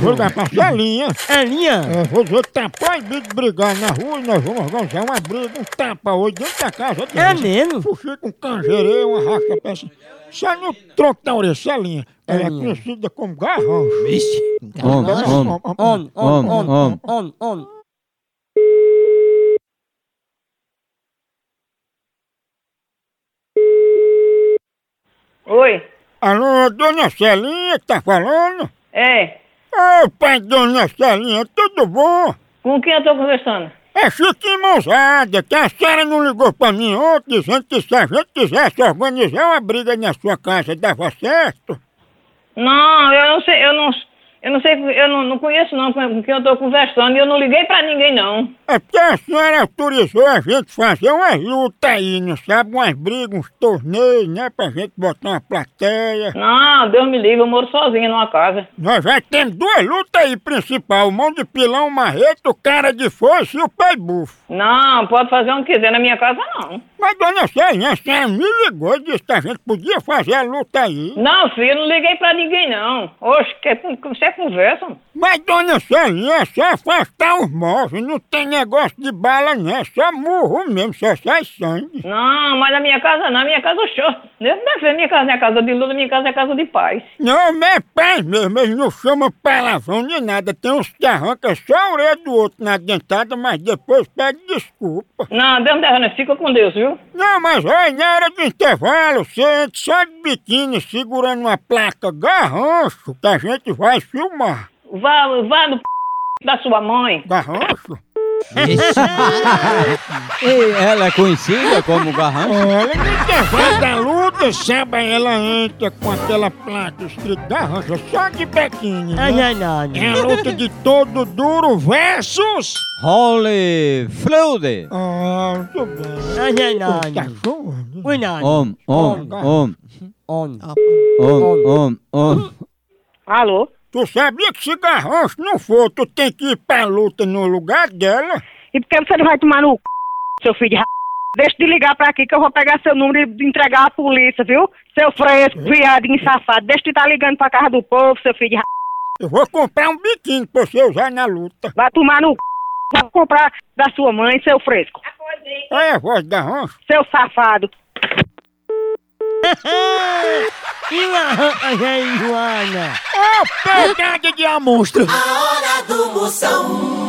Vou ligar pra Celinha. É linha? É, vou dizer que tá proibido de brigar na rua e nós vamos organizar uma briga, um tapa hoje dentro da casa. É mesmo? Fuxico, um canjereiro, uma rasca peça. Só no tronco da orelha, Celinha. Ela é conhecida como garrancho. Vixe. Homem, homem. On, on, Homem, on, homem. on, on. Oi, Alô, dona Celinha que tá falando? é. Ô, pai, dona Celinha, tudo bom? Com quem eu tô conversando? É Chiquinho Mãozada, que a senhora não ligou pra mim ontem dizendo que se a gente quisesse organizar uma briga na sua casa, dava certo? Não, eu não sei, eu não, eu não sei, eu não, não conheço não com quem eu tô conversando e eu não liguei pra ninguém não. É porque a senhora autorizou a gente fazer umas lutas aí, não sabe? Umas brigas, uns torneios, né? Pra gente botar uma plateia. Não, Deus me livre, eu moro sozinha numa casa. Nós já temos duas lutas aí principal, o mão de pilão, o marreto, o cara de foice e o pai bufo. Não, pode fazer onde quiser, na minha casa não. Mas dona Celinha, a senhora me ligou e disse que a gente podia fazer a luta aí. Não, filho, eu não liguei pra ninguém não. Oxe, que, você Mas dona Celinha, é só afastar os móveis, não tem negócio de bala não, é só murro mesmo, só sai sangue. Não, mas na minha casa não, na minha casa show. Deus me minha casa não é casa de luta, minha casa é casa de paz. Não, mas é paz mesmo, eles não chamam palavrão nem nada, tem uns que arrancam só a orelha do outro na dentada, mas depois pede desculpa. Não, Deus me defenda, fica com Deus, viu? Não, mas olha, na hora do intervalo, você entra só de biquíni segurando uma placa garrancho que a gente vai filmar. Vá, vá no p... da sua mãe. Garrancho? E ela é conhecida como Garrancho? Olha, no intervalo da luta, sabe, ela entra com aquela placa escrita garrancho, só de Ai, né? ai, ai. É a luta de todo duro versus... Holy Fleude. Ah, muito bem. Ai, ai, Tá ai. chuando. Oi, não. Om, om, om, On. om, om, om. Alô? Tu sabia que se garrancho não for, tu tem que ir pra luta no lugar dela? E por que você não vai tomar no c... seu filho de r... Deixa de ligar pra aqui que eu vou pegar seu número e entregar à polícia, viu? Seu fresco, viadinho safado. Deixa de estar ligando pra casa do povo, seu filho de r... Eu vou comprar um biquíni pra você usar na luta. Vai tomar no c... Vai comprar da sua mãe, seu fresco. Olha a voz da rancho. Seu safado. E lá, Joana. Ô, pegada de amostra! A hora do Moção.